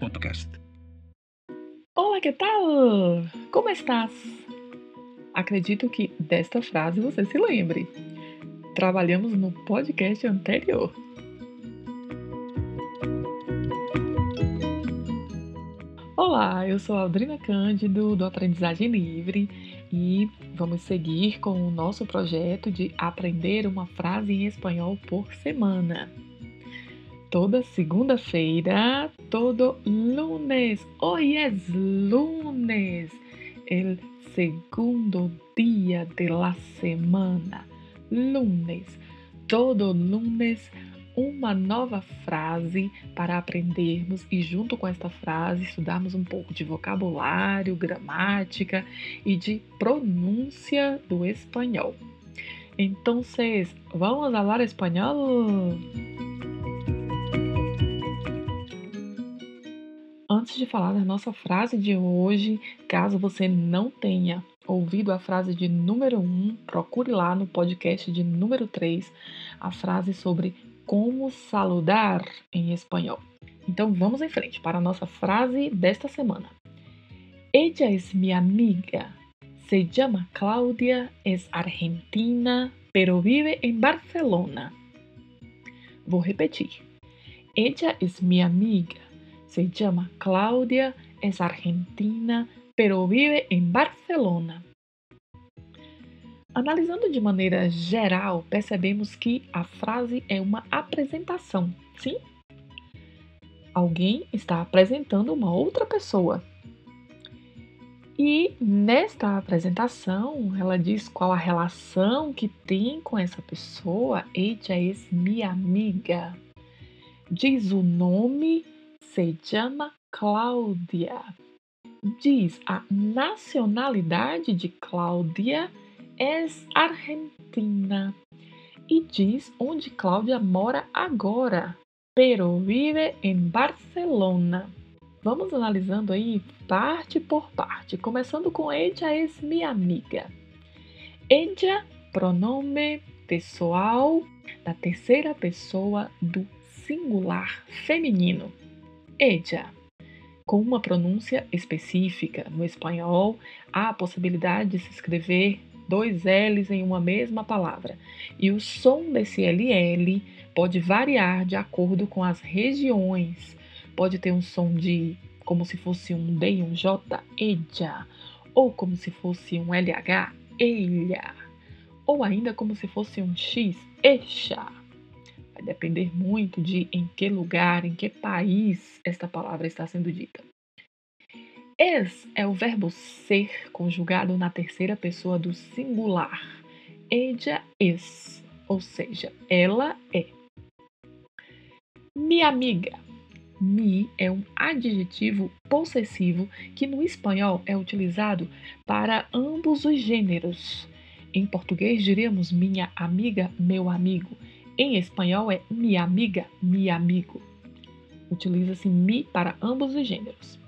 Podcast. Olá, que tal? Como estás? Acredito que desta frase você se lembre. Trabalhamos no podcast anterior. Olá, eu sou Aldrina Cândido do Aprendizagem Livre e vamos seguir com o nosso projeto de aprender uma frase em espanhol por semana. Toda segunda-feira, todo lunes, hoy es lunes, el segundo dia de la semana, lunes, todo lunes uma nova frase para aprendermos e, junto com esta frase, estudarmos um pouco de vocabulário, gramática e de pronúncia do espanhol. Então, vamos falar espanhol? Antes de falar da nossa frase de hoje, caso você não tenha ouvido a frase de número 1, um, procure lá no podcast de número 3 a frase sobre como saludar em espanhol. Então vamos em frente para a nossa frase desta semana. Ella es mi amiga. Se llama Claudia, es argentina, pero vive en Barcelona. Vou repetir. Ella es mi amiga. Se llama Claudia, es argentina, pero vive en Barcelona. Analisando de maneira geral, percebemos que a frase é uma apresentação, sim? Alguém está apresentando uma outra pessoa. E nesta apresentação, ela diz qual a relação que tem com essa pessoa. Ella es mi amiga. Diz o nome, se chama Cláudia. Diz a nacionalidade de Cláudia es argentina e diz onde Cláudia mora agora, pero vive em Barcelona. Vamos analisando aí parte por parte, começando com ella es mi amiga. Ella, pronome pessoal da terceira pessoa do singular feminino. Ella. Com uma pronúncia específica no espanhol, há a possibilidade de se escrever dois L's em uma mesma palavra. E o som desse LL pode variar de acordo com as regiões. Pode ter um som de como se fosse um D e um J, eja, ou como se fosse um LH, elha, ou ainda como se fosse um X, echa. Vai depender muito de em que lugar, em que país esta palavra está sendo dita. Es é o verbo ser conjugado na terceira pessoa do singular. Ella es, ou seja, ela é. Mi amiga. Mi é um adjetivo possessivo que no espanhol é utilizado para ambos os gêneros. Em português diríamos minha amiga, meu amigo. Em espanhol é minha amiga, mi amigo. Utiliza-se mi para ambos os gêneros.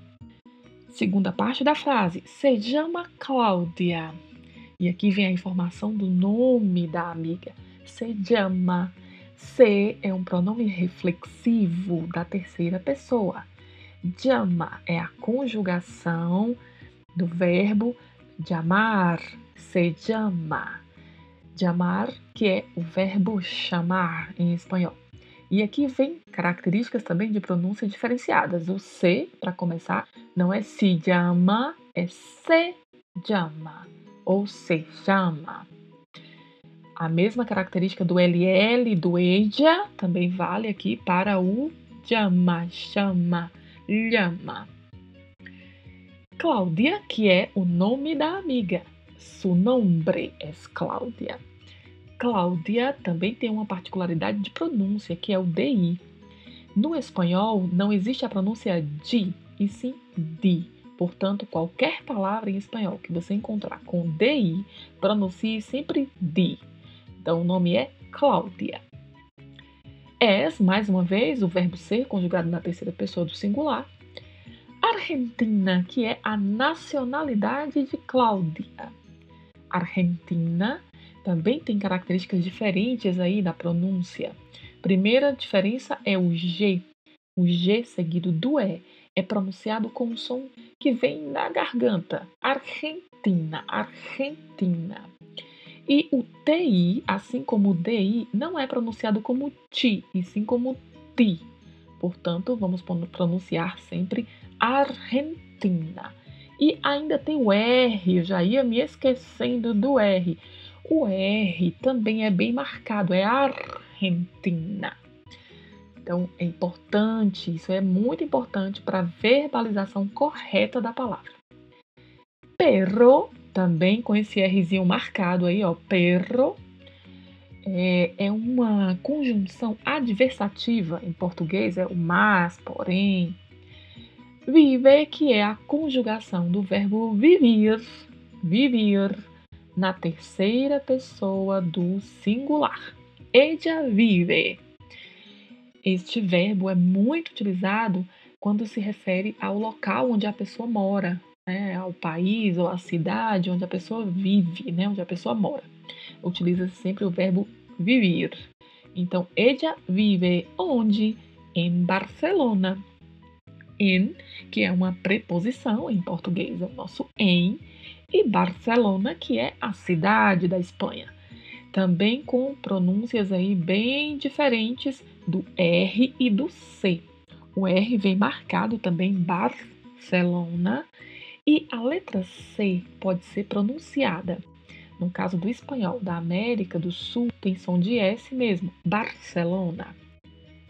Segunda parte da frase, se chama Cláudia. E aqui vem a informação do nome da amiga. Se chama. Se é um pronome reflexivo da terceira pessoa. Chama é a conjugação do verbo chamar. Se chama. Chamar, que é o verbo chamar em espanhol. E aqui vem características também de pronúncia diferenciadas. O C, para começar, não é se chama, é se chama ou se chama. A mesma característica do LL do EJA também vale aqui para o chama, chama, llama. Cláudia, que é o nome da amiga. Su nombre es Cláudia. Cláudia também tem uma particularidade de pronúncia, que é o DI. No espanhol, não existe a pronúncia di, e sim di. Portanto, qualquer palavra em espanhol que você encontrar com DI, pronuncie sempre di. Então, o nome é Cláudia. Es, mais uma vez, o verbo ser conjugado na terceira pessoa do singular. Argentina, que é a nacionalidade de Cláudia. Argentina também tem características diferentes aí da pronúncia. Primeira diferença é o G. O G seguido do E é pronunciado com um som que vem da garganta. Argentina, Argentina. E o TI, assim como o DI, não é pronunciado como TI, e sim como TI. Portanto, vamos pronunciar sempre Argentina. E ainda tem o R, eu já ia me esquecendo do R. O R também é bem marcado, é Argentina. Então é importante, isso é muito importante para a verbalização correta da palavra. Perro, também com esse Rzinho marcado aí, ó, perro, é, é uma conjunção adversativa em português, é o mas, porém, Vive, que é a conjugação do verbo vivir, vivir, na terceira pessoa do singular. Ella vive. Este verbo é muito utilizado quando se refere ao local onde a pessoa mora, né, ao país ou à cidade onde a pessoa vive, né, onde a pessoa mora. Utiliza-se sempre o verbo vivir. Então, ella vive onde? Em Barcelona em, que é uma preposição em português, é o nosso em, e Barcelona, que é a cidade da Espanha. Também com pronúncias aí bem diferentes do R e do C. O R vem marcado também Barcelona e a letra C pode ser pronunciada. No caso do espanhol da América do Sul, tem som de S mesmo, Barcelona.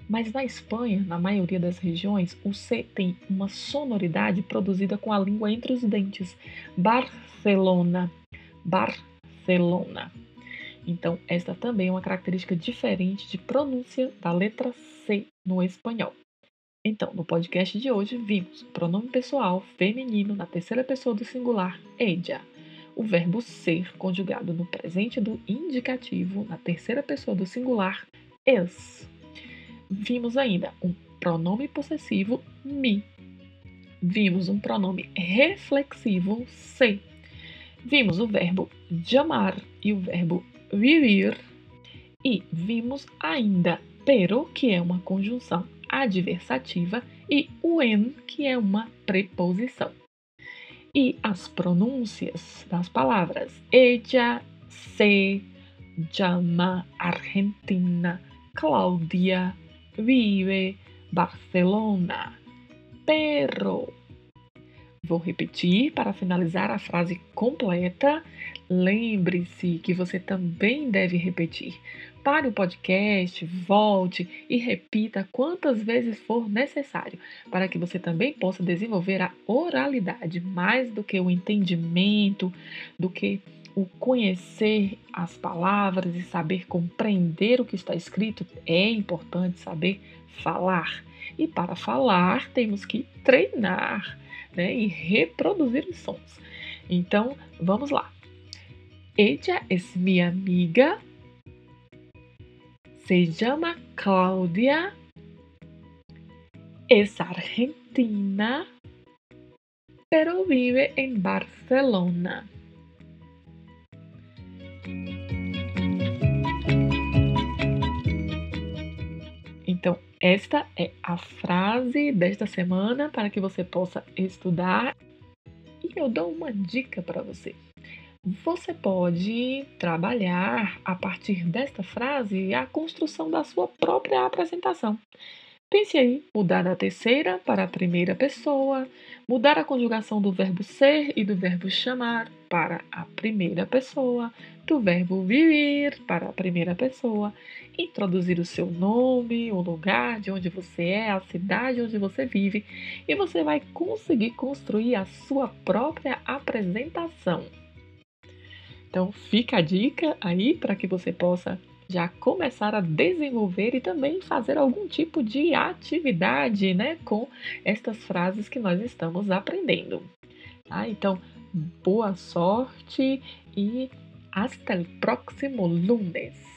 Mas na Espanha, na maioria das regiões, o C tem uma sonoridade produzida com a língua entre os dentes. Barcelona, Barcelona. Então, esta também é uma característica diferente de pronúncia da letra C no espanhol. Então, no podcast de hoje, vimos pronome pessoal feminino na terceira pessoa do singular, ella. O verbo ser conjugado no presente do indicativo na terceira pessoa do singular, es vimos ainda um pronome possessivo mi. Vimos um pronome reflexivo se. Vimos o verbo chamar e o verbo vivir. E vimos ainda pero, que é uma conjunção adversativa, e o en, que é uma preposição. E as pronúncias das palavras ella, se, llama, Argentina, Cláudia, vive Barcelona. Perro. Vou repetir para finalizar a frase completa. Lembre-se que você também deve repetir. Pare o podcast, volte e repita quantas vezes for necessário, para que você também possa desenvolver a oralidade mais do que o entendimento, do que o conhecer as palavras e saber compreender o que está escrito, é importante saber falar. E para falar, temos que treinar né, e reproduzir os sons. Então, vamos lá. Ella es mi amiga. Se llama Claudia. Es argentina, pero vive en Barcelona. Então, esta é a frase desta semana para que você possa estudar. E eu dou uma dica para você. Você pode trabalhar a partir desta frase a construção da sua própria apresentação. Pense aí, mudar da terceira para a primeira pessoa, mudar a conjugação do verbo ser e do verbo chamar para a primeira pessoa, do verbo viver para a primeira pessoa, introduzir o seu nome, o lugar de onde você é, a cidade onde você vive, e você vai conseguir construir a sua própria apresentação. Então, fica a dica aí para que você possa já começar a desenvolver e também fazer algum tipo de atividade né, com estas frases que nós estamos aprendendo. Ah, então, boa sorte e hasta el próximo lunes.